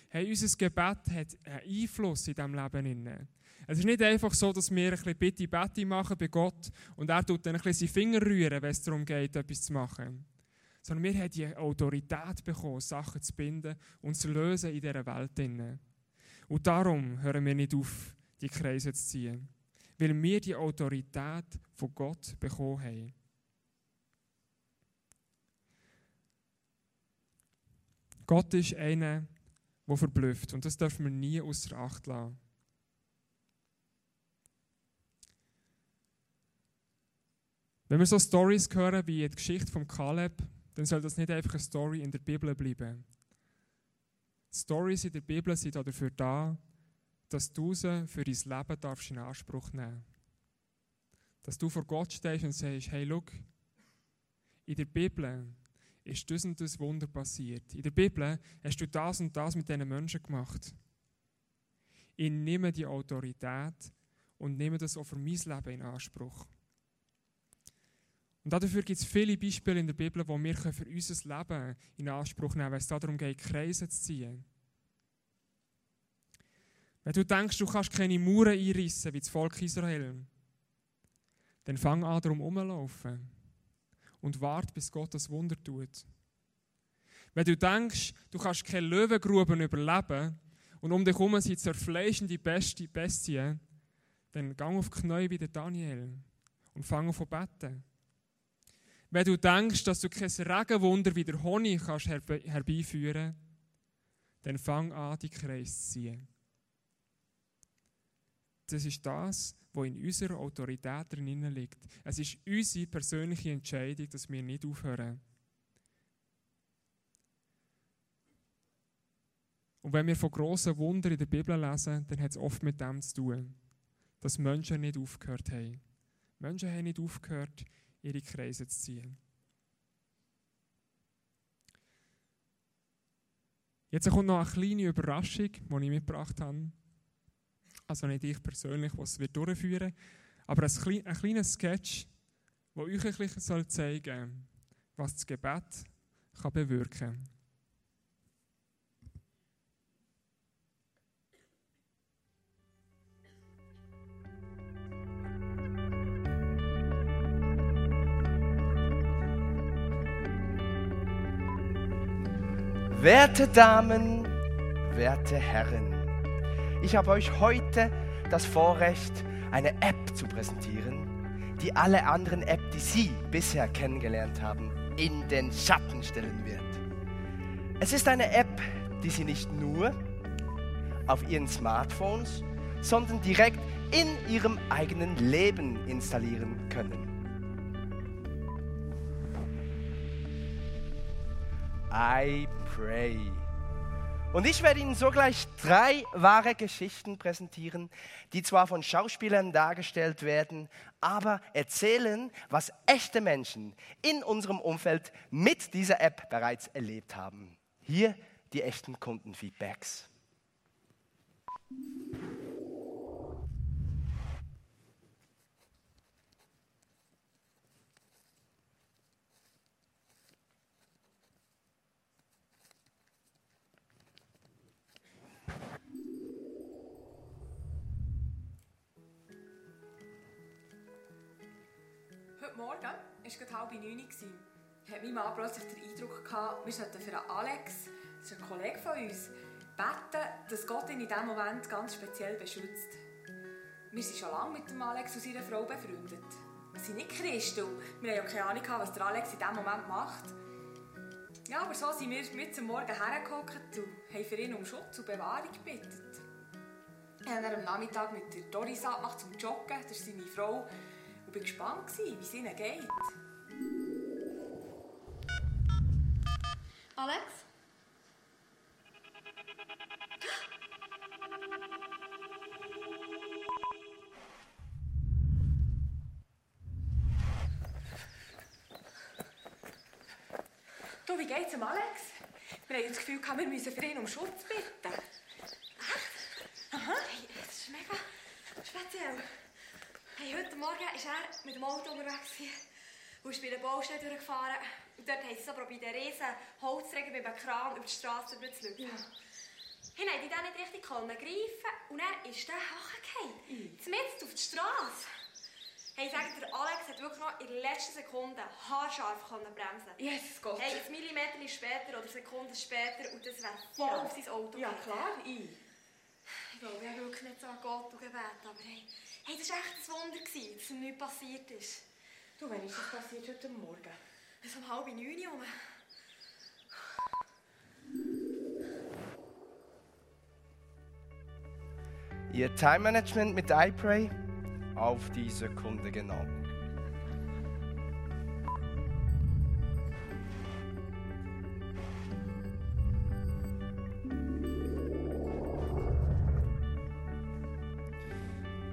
Hey, unser Gebet hat einen Einfluss in diesem Leben. Es ist nicht einfach so, dass wir ein bisschen Bitte, Bitte machen bei Gott und er tut dann ein bisschen seine Finger rühren, wenn es darum geht, etwas zu machen. Sondern wir haben die Autorität bekommen, Sachen zu binden und zu lösen in dieser Welt. Und darum hören wir nicht auf, die Kreise zu ziehen. Weil wir die Autorität von Gott bekommen haben. Gott ist einer, der verblüfft. Und das dürfen wir nie außer Acht lassen. Wenn wir so Stories hören wie die Geschichte von Kaleb, dann soll das nicht einfach eine Story in der Bibel bleiben. Stories in der Bibel sind dafür da, dass du sie für dein Leben darfst in Anspruch nehmen Dass du vor Gott stehst und sagst, hey, schau, in der Bibel ist das und das Wunder passiert. In der Bibel hast du das und das mit diesen Menschen gemacht. Ich nehme die Autorität und nehme das auch für mein Leben in Anspruch. Und dafür gibt es viele Beispiele in der Bibel, wo wir für unser Leben in Anspruch nehmen können, wenn es darum geht, Kreise zu ziehen. Wenn du denkst, du kannst keine Mauern einrissen wie das Volk Israel, dann fang an, darum herumzulaufen und warte, bis Gott das Wunder tut. Wenn du denkst, du kannst keine Löwengruben überleben und um dich herum sind zerfleischende Bestien, dann gang auf die Knie wie Daniel und fang an zu beten. Wenn du denkst, dass du kein Regenwunder wie der Honig kannst herbeiführen dann fang an, die Kreis zu ziehen. Das ist das, was in unserer Autorität drin liegt. Es ist unsere persönliche Entscheidung, dass wir nicht aufhören. Und wenn wir von grossen Wundern in der Bibel lesen, dann hat es oft mit dem zu tun, dass Menschen nicht aufgehört haben. Menschen haben nicht aufgehört, ihre Kreise zu ziehen. Jetzt kommt noch eine kleine Überraschung, die ich mitgebracht habe. Also nicht ich persönlich, was wir durchführen, aber ein, klein, ein kleiner Sketch, der euch ein bisschen zeigen soll, was das Gebet kann bewirken kann. Werte Damen, werte Herren, ich habe euch heute das Vorrecht, eine App zu präsentieren, die alle anderen Apps, die Sie bisher kennengelernt haben, in den Schatten stellen wird. Es ist eine App, die Sie nicht nur auf Ihren Smartphones, sondern direkt in Ihrem eigenen Leben installieren können. I Pray. Und ich werde Ihnen sogleich drei wahre Geschichten präsentieren, die zwar von Schauspielern dargestellt werden, aber erzählen, was echte Menschen in unserem Umfeld mit dieser App bereits erlebt haben. Hier die echten Kundenfeedbacks. Es gerade halb neun. Hat mein Mann plötzlich den Eindruck gehabt, wir sollten für Alex, das ist ein Kollege von uns, beten, dass Gott ihn in diesem Moment ganz speziell beschützt. Wir sind schon lange mit dem Alex und seiner Frau befreundet. Wir sind nicht Christen wir haben ja keine Ahnung, was der Alex in diesem Moment macht. Ja, aber so sind wir mit zum Morgen hergehockt und haben für ihn um Schutz und Bewahrung gebeten. Wir haben am Nachmittag mit der Doris abgemacht zum Joggen, das ist seine Frau. Ich war gespannt, wie es ihnen geht. Alex? Du, wie geht's dem Alex? Wir haben das Gefühl, wir müssen für ihn um Schutz bitten. Echt? Aha. Hey, das ist mega speziell. Hey, heute Morgen war er mit dem Auto unterwegs und ist bei der Baustelle durchgefahren. Und dort haben sie so probiert, den riesen Holzträger mit einem Kran über die Straße zu lüpfen. Ja. Hey, haben die nicht richtig greifen und er ist dann hochgefallen. Mhm. Zumindest auf die Straße. Hey, sag der Alex hat wirklich noch in der letzten Sekunde haarscharf können bremsen. Yes, Gott. Hey, ein Millimeter später oder Sekunden später und das wäre voll ja. auf sein Auto Ja, klar, ich. Ich glaube, ich habe wirklich nicht so an Gott gebeten, aber hey, hey das war echt ein Wunder, dass ihm nichts passiert ist. Du, wann ist das passiert heute Morgen? Es um halb neun Uhr. Ihr Time Management mit iPray auf die Sekunde genau.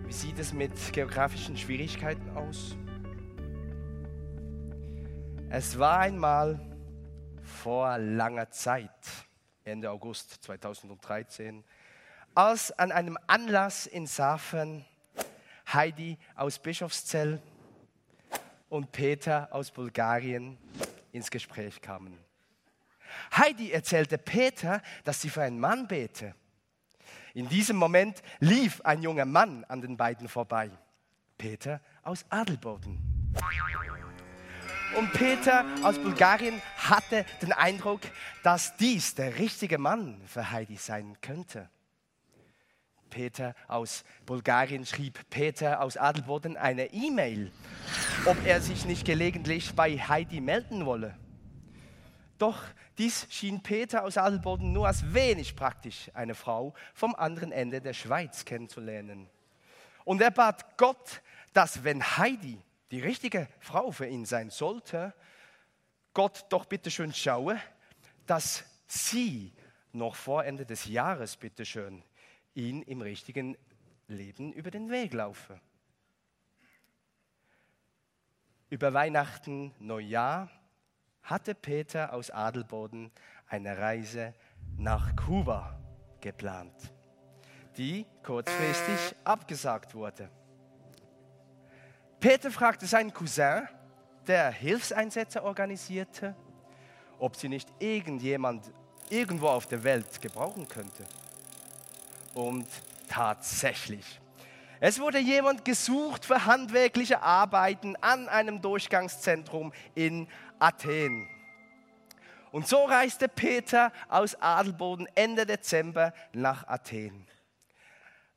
Wie sieht es mit geografischen Schwierigkeiten aus? Es war einmal vor langer Zeit, Ende August 2013, als an einem Anlass in Safen Heidi aus Bischofszell und Peter aus Bulgarien ins Gespräch kamen. Heidi erzählte Peter, dass sie für einen Mann bete. In diesem Moment lief ein junger Mann an den beiden vorbei. Peter aus Adelboden. Und Peter aus Bulgarien hatte den Eindruck, dass dies der richtige Mann für Heidi sein könnte. Peter aus Bulgarien schrieb Peter aus Adelboden eine E-Mail, ob er sich nicht gelegentlich bei Heidi melden wolle. Doch dies schien Peter aus Adelboden nur als wenig praktisch, eine Frau vom anderen Ende der Schweiz kennenzulernen. Und er bat Gott, dass wenn Heidi die richtige Frau für ihn sein sollte, Gott doch bitte schön schaue, dass sie noch vor Ende des Jahres bitte schön ihn im richtigen Leben über den Weg laufe. Über Weihnachten, Neujahr hatte Peter aus Adelboden eine Reise nach Kuba geplant, die kurzfristig abgesagt wurde. Peter fragte seinen Cousin, der Hilfseinsätze organisierte, ob sie nicht irgendjemand irgendwo auf der Welt gebrauchen könnte. Und tatsächlich. Es wurde jemand gesucht für handwerkliche Arbeiten an einem Durchgangszentrum in Athen. Und so reiste Peter aus Adelboden Ende Dezember nach Athen.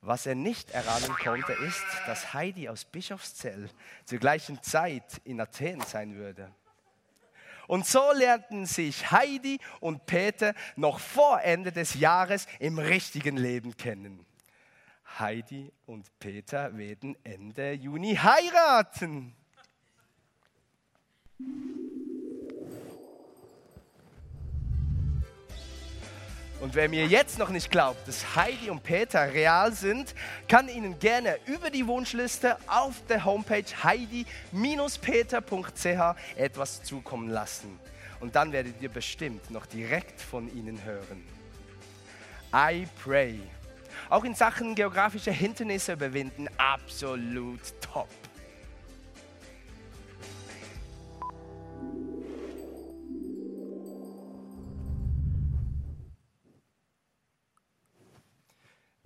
Was er nicht erahnen konnte, ist, dass Heidi aus Bischofszell zur gleichen Zeit in Athen sein würde. Und so lernten sich Heidi und Peter noch vor Ende des Jahres im richtigen Leben kennen. Heidi und Peter werden Ende Juni heiraten. Und wer mir jetzt noch nicht glaubt, dass Heidi und Peter real sind, kann Ihnen gerne über die Wunschliste auf der Homepage heidi-peter.ch etwas zukommen lassen. Und dann werdet ihr bestimmt noch direkt von ihnen hören. I pray. Auch in Sachen geografische Hindernisse überwinden, absolut top.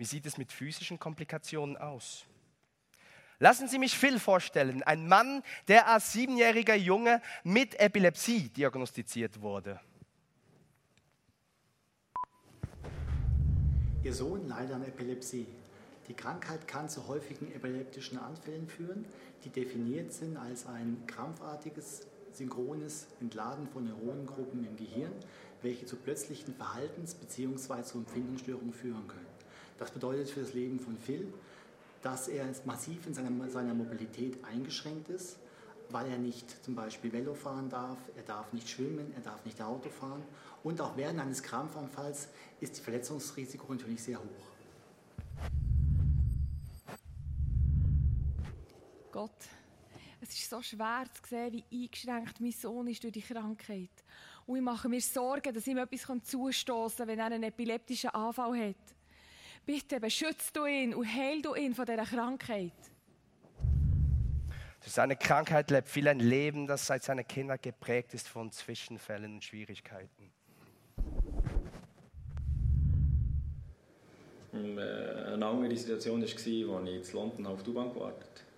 Wie sieht es mit physischen Komplikationen aus? Lassen Sie mich Phil vorstellen, ein Mann, der als siebenjähriger Junge mit Epilepsie diagnostiziert wurde. Ihr Sohn leidet an Epilepsie. Die Krankheit kann zu häufigen epileptischen Anfällen führen, die definiert sind als ein krampfartiges, synchrones Entladen von Neuronengruppen im Gehirn, welche zu plötzlichen Verhaltens- bzw. Empfindungsstörungen führen können. Das bedeutet für das Leben von Phil, dass er massiv in seiner, seiner Mobilität eingeschränkt ist, weil er nicht zum Beispiel Velo fahren darf, er darf nicht schwimmen, er darf nicht Auto fahren. Und auch während eines Krampfanfalls ist das Verletzungsrisiko natürlich sehr hoch. Gott, es ist so schwer zu sehen, wie eingeschränkt mein Sohn ist durch die Krankheit. Und ich mache mir Sorgen, dass ihm etwas zustoßen kann, wenn er einen epileptischen Anfall hat. Bitte beschützt du ihn und heil du ihn von dieser Krankheit. Durch seine Krankheit lebt viel ein Leben, das seit seiner Kindheit geprägt ist von Zwischenfällen und Schwierigkeiten. Ähm, äh, eine andere Situation war, als ich in London auf die U-Bahn gewartet habe.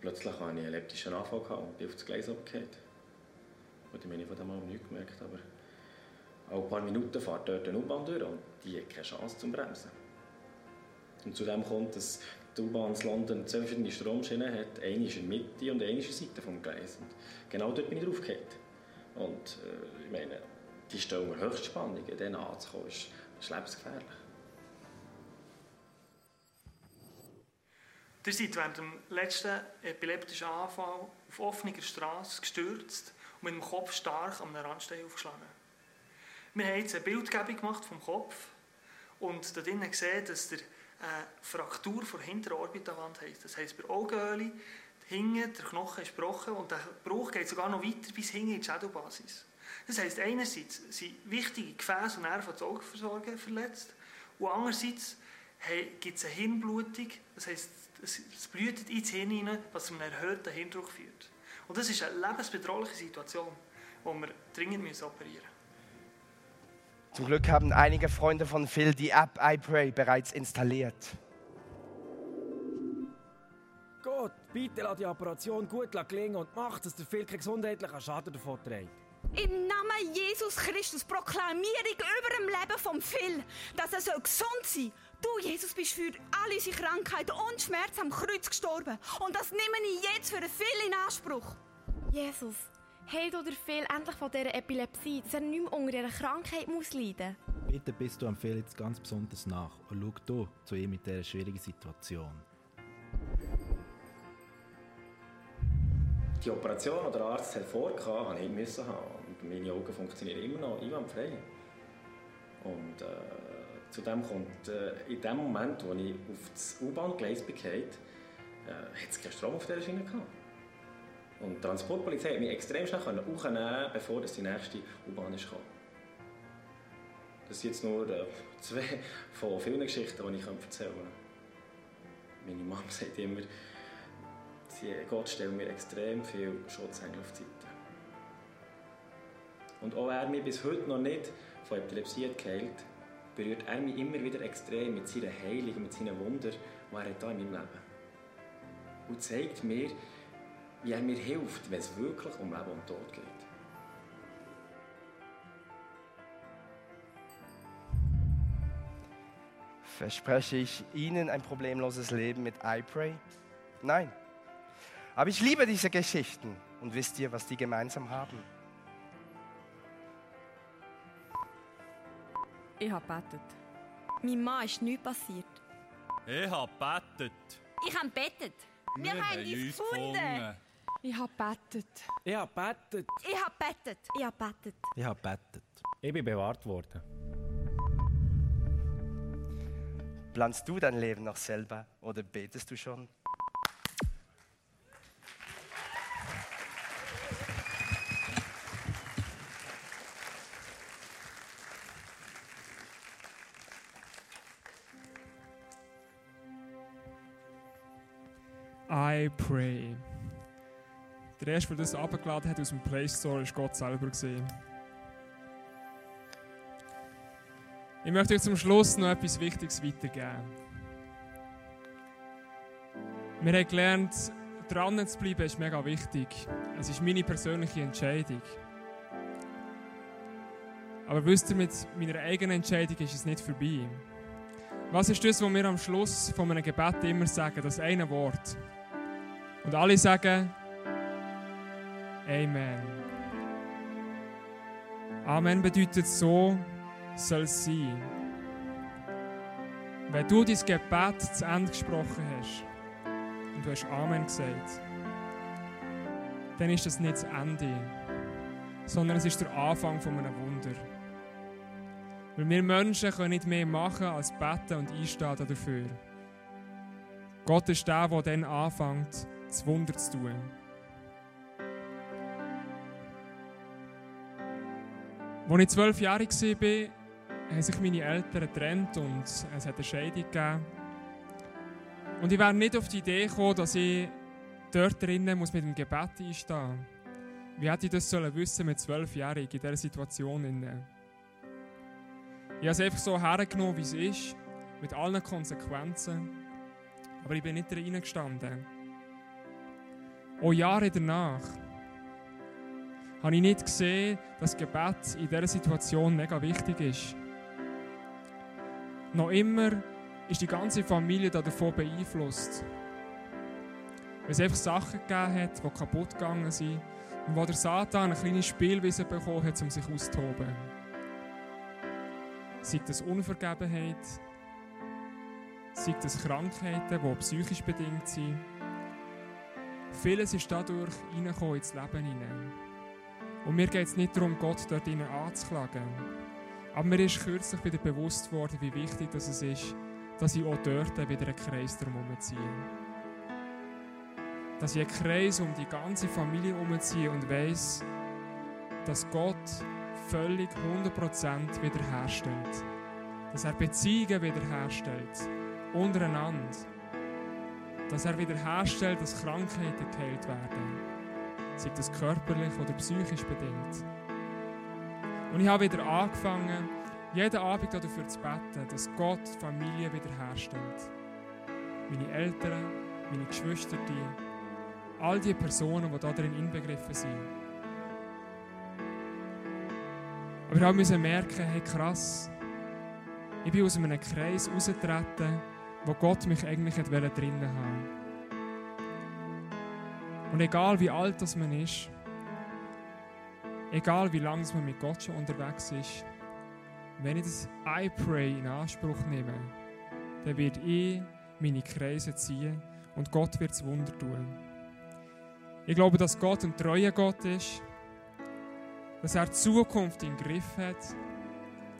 Plötzlich hatte ich einen elliptischen Anfall und bin auf das Gleis abgefallen. Und ich meine, von dem mal nichts gemerkt, aber alle paar Minuten fährt dort eine U-Bahn durch und die hat keine Chance zum Bremsen. Und zudem kommt, dass die U-Bahn in London zwei verschiedene Stromschienen hat. Eine ist in der Mitte und eine ist in der Seite des Gleis. Und genau dort bin ich draufgefallen. Und äh, ich meine, die stellen mir Höchstspannungen, denen anzukommen, ist, ist lebensgefährlich. Ihr seid während dem letzten epileptischen Anfall auf offener Straße gestürzt und mit dem Kopf stark am Randstein aufgeschlagen. Wir haben jetzt eine Bildgebung gemacht vom Kopf und da drinnen gesehen, dass der eine Fraktur vor hinteren Orbitalwand heisst. Das heisst, bei Augenhöhle, hinten, der Knochen ist gebrochen und der Bruch geht sogar noch weiter bis hinten in die Schädelbasis. Das heisst, einerseits sind wichtige Gefäße und Nerven der Augenversorgung verletzt und andererseits gibt es eine Hirnblutung, das heisst, es blutet ins Hirn hinein, was zu einem erhöhten Hirndruck führt. Und das ist eine lebensbedrohliche Situation, die wir dringend operieren müssen. Zum Glück haben einige Freunde von Phil die App iPray bereits installiert. Gott, bitte lass die Operation gut gelingen und mach, dass der Phil keinen gesundheitlichen Schaden davon trägt. Im Namen Jesus Christus proklamiere ich über dem Leben von Phil, dass er gesund sein soll Du, Jesus, bist für alle unsere Krankheiten und Schmerzen am Kreuz gestorben. Und das nehme ich jetzt für viel in Anspruch. Jesus, heil oder viel endlich von dieser Epilepsie, dass er nicht mehr unter dieser Krankheit muss leiden muss. Bitte bist du am Phil jetzt ganz besonders nach und schau du zu ihm mit dieser schwierigen Situation. Die Operation, die der Arzt hervorgehabt hat, musste ich haben. Und meine Augen funktionieren immer noch einwandfrei. Und äh, Zudem kommt, äh, in dem Moment, wo ich auf das U-Bahn-Gleis bekam, äh, hat es keinen Strom auf dieser Schiene gehabt. Und die Transportpolizei konnte mich extrem schnell hochnehmen, bevor die nächste U-Bahn kam. Das sind jetzt nur äh, <laughs> zwei von vielen Geschichten, die ich erzählen kann. Meine Mama sagt immer, Gott stellt mir extrem viel Schutzengel auf die Seite. Und auch er mich bis heute noch nicht von Epilepsie geheilt berührt er mich immer wieder extrem mit seiner Heilung, mit seinen Wundern, die er hat in meinem Leben Und zeigt mir, wie er mir hilft, wenn es wirklich um Leben und Tod geht. Verspreche ich Ihnen ein problemloses Leben mit iPray? Nein. Aber ich liebe diese Geschichten. Und wisst ihr, was die gemeinsam haben? Ich habe bettet. Mein Mann ist nichts passiert. Ich habe bettet. Ich habe bettet. Wir, Wir haben uns gefunden. gefunden. Ich habe bettet. Ich habe bettet. Ich habe bettet. Ich habe bettet. Ich habe bettet. Ich bin bewahrt worden. Planst du dein Leben noch selber oder betest du schon? I Pray. Der erste, der das abgeladen hat aus dem Play Store, ist Gott selber gesehen. Ich möchte euch zum Schluss noch etwas Wichtiges weitergeben. Wir haben gelernt, dran zu bleiben ist mega wichtig. Es ist meine persönliche Entscheidung. Aber wisst ihr, mit meiner eigenen Entscheidung ist es nicht vorbei. Was ist das, was wir am Schluss von einem Gebet immer sagen? Das eine Wort. Und alle sagen Amen. Amen bedeutet so soll es sein. Wenn du dein Gebet zu Ende gesprochen hast und du hast Amen gesagt, dann ist das nicht das Ende, sondern es ist der Anfang von einem Wunder. Weil wir Menschen können nicht mehr machen als beten und einstehen dafür. Gott ist der, der dann anfängt, das Wunder zu tun. Als ich zwölf Jahre war, haben sich meine Eltern getrennt und es hat eine Scheidung gegeben. Und ich wäre nicht auf die Idee gekommen, dass ich dort drinnen muss mit dem Gebet einstehen muss. Wie hätte ich das sollen wissen mit zwölf Jahren in dieser Situation? Ich habe es einfach so hergenommen, wie es ist, mit allen Konsequenzen. Aber ich bin nicht reingestanden. Auch Jahre danach habe ich nicht gesehen, dass Gebet in dieser Situation mega wichtig ist. Noch immer ist die ganze Familie davon beeinflusst. Weil es einfach Sachen gegeben hat, die kaputt gegangen sind und wo der Satan ein kleines Spielwiese bekommen hat, um sich auszutoben. Sei das Unvergebenheit, sei das Krankheiten, die psychisch bedingt sind. Vieles ist dadurch reingekommen ins Leben hinein. Und mir geht es nicht darum, Gott dort hinein anzuklagen. Aber mir ist kürzlich wieder bewusst worden, wie wichtig das ist, dass ich auch dort wieder einen Kreis darum ziehe. Dass ich einen Kreis um die ganze Familie herumziehe und weiss, dass Gott völlig 100% wiederherstellt. Dass er Beziehungen wiederherstellt. Untereinander. Dass er wiederherstellt, dass Krankheiten geheilt werden. Sei das körperlich oder psychisch bedingt. Und ich habe wieder angefangen, jeden Abend dafür zu beten, dass Gott die Familie wiederherstellt. Meine Eltern, meine Geschwister, die, all die Personen, die darin inbegriffen sind. Aber ich musste merken, hey krass, ich bin aus einem Kreis rausgetreten, wo Gott mich eigentlich drinnen haben Und egal wie alt das man ist, egal wie lange man mit Gott schon unterwegs ist, wenn ich das I Pray in Anspruch nehme, dann wird ich meine Kreise ziehen und Gott wird das Wunder tun. Ich glaube, dass Gott ein treuer Gott ist, dass er die Zukunft im Griff hat,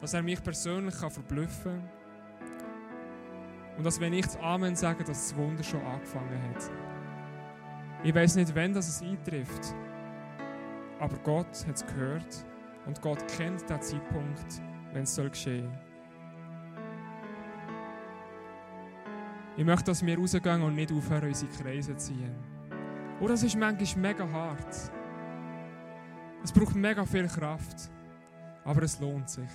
dass er mich persönlich kann verblüffen kann und dass, wenn ich das Amen sage, dass das Wunder schon angefangen hat. Ich weiß nicht, wann das es eintrifft, aber Gott hat es gehört und Gott kennt den Zeitpunkt, wenn es soll geschehen Ich möchte, dass wir rausgehen und nicht aufhören, unsere Kreise zu ziehen. Und das ist manchmal mega hart. Es braucht mega viel Kraft, aber es lohnt sich.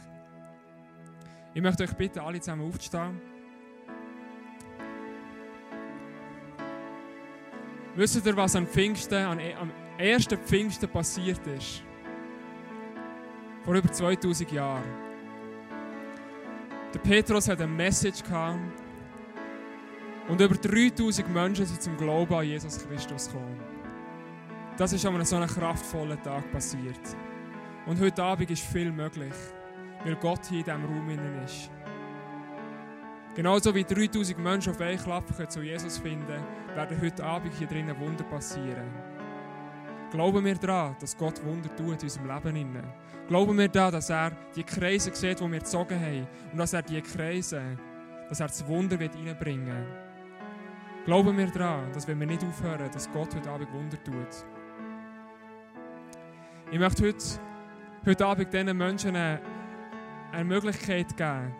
Ich möchte euch bitten, alle zusammen aufzustehen. Wisst ihr, was an Pfingsten, an, am ersten Pfingsten passiert ist? Vor über 2000 Jahren. Der Petrus hat eine Message gehabt und über 3000 Menschen sind zum Glauben an Jesus Christus gekommen. Das ist an so einem kraftvollen Tag passiert. Und heute Abend ist viel möglich, weil Gott hier in diesem Raum ist. Genauso wie 3000 Menschen auf einen Klappe zu Jesus finden, werden heute Abend hier drinnen Wunder passieren. Glauben wir daran, dass Gott Wunder tut in unserem Leben. Glauben wir daran, dass er die Kreise sieht, die wir gezogen haben. Und dass er die Kreise, dass er das Wunder wird reinbringen wird. Glauben wir daran, dass wenn wir nicht aufhören, dass Gott heute Abend Wunder tut. Ich möchte heute, heute Abend diesen Menschen eine, eine Möglichkeit geben,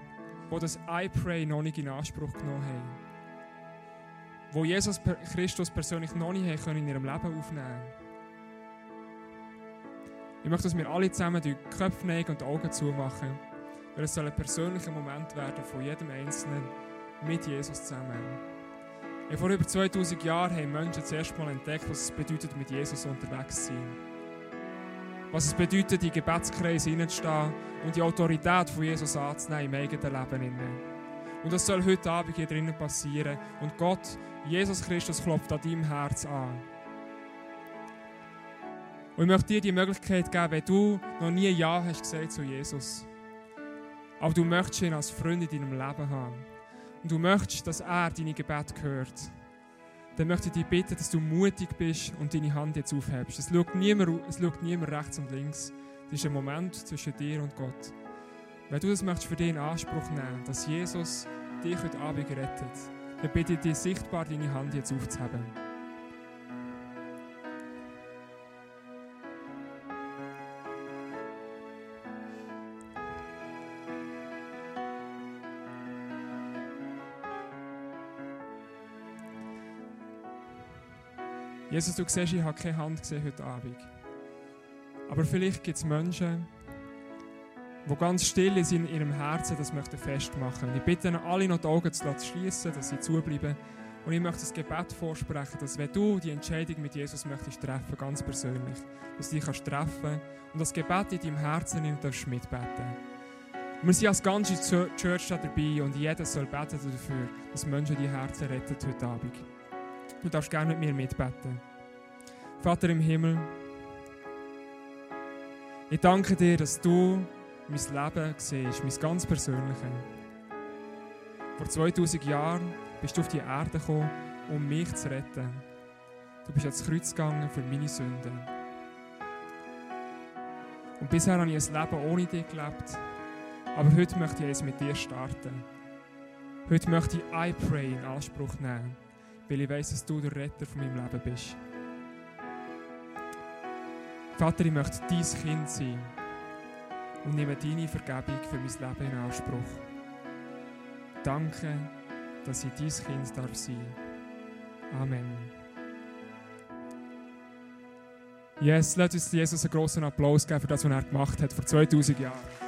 die das I Pray noch nicht in Anspruch genommen haben. Wo Jesus Christus persönlich noch nicht haben in ihrem Leben aufnehmen können. Ich möchte, dass wir alle zusammen die Köpfe neigen und die Augen zumachen, weil es soll ein persönlicher Moment werden von jedem Einzelnen mit Jesus zusammen. Vor über 2000 Jahren haben Menschen zuerst mal entdeckt, was es bedeutet, mit Jesus unterwegs zu sein. Was es bedeutet, in Gebetskreise hineinzustehen und die Autorität von Jesus anzunehmen im eigenen Leben. Und das soll heute Abend hier drinnen passieren. Und Gott, Jesus Christus, klopft an deinem Herz an. Und ich möchte dir die Möglichkeit geben, wenn du noch nie Ja hast gesagt zu Jesus, aber du möchtest ihn als Freund in deinem Leben haben und du möchtest, dass er deine Gebete hört, dann möchte ich dich bitten, dass du mutig bist und deine Hand jetzt aufhebst. Es schaut niemand, es schaut niemand rechts und links. Das ist ein Moment zwischen dir und Gott. Wenn du das möchtest für dich in Anspruch nehmen, dass Jesus dich heute Abend rettet, dann bitte ich dich sichtbar, deine Hand jetzt aufzuheben. Jesus, du siehst, ich habe keine Hand gesehen heute Abend. Aber vielleicht gibt es Menschen, die ganz still sind in ihrem Herzen das möchten festmachen. Ich bitte alle noch die Augen zu schließen, dass sie zubleiben. Und ich möchte das Gebet vorsprechen, dass wenn du die Entscheidung mit Jesus möchtest treffen, ganz persönlich, dass du dich kannst treffen und das Gebet in deinem Herzen nimmst, darfst mitbeten. Und wir sind als ganze Church da dabei und jeder soll beten dafür, dass Menschen die Herzen retten heute Abend. Du darfst gerne mit mir mitbeten. Vater im Himmel, ich danke dir, dass du mein Leben siehst, mein ganz persönliches. Vor 2000 Jahren bist du auf die Erde gekommen, um mich zu retten. Du bist ans Kreuz gegangen für meine Sünden. Und bisher habe ich ein Leben ohne dich gelebt. Aber heute möchte ich es mit dir starten. Heute möchte ich I Pray in Anspruch nehmen, weil ich weiß, dass du der Retter von meinem Leben bist. Vater, ich möchte dein Kind sein und nehme deine Vergebung für mein Leben in Anspruch. Danke, dass ich dein Kind darf sein. Amen. Yes, lasst uns Jesus einen großen Applaus geben für das, was er gemacht hat vor 2000 Jahren.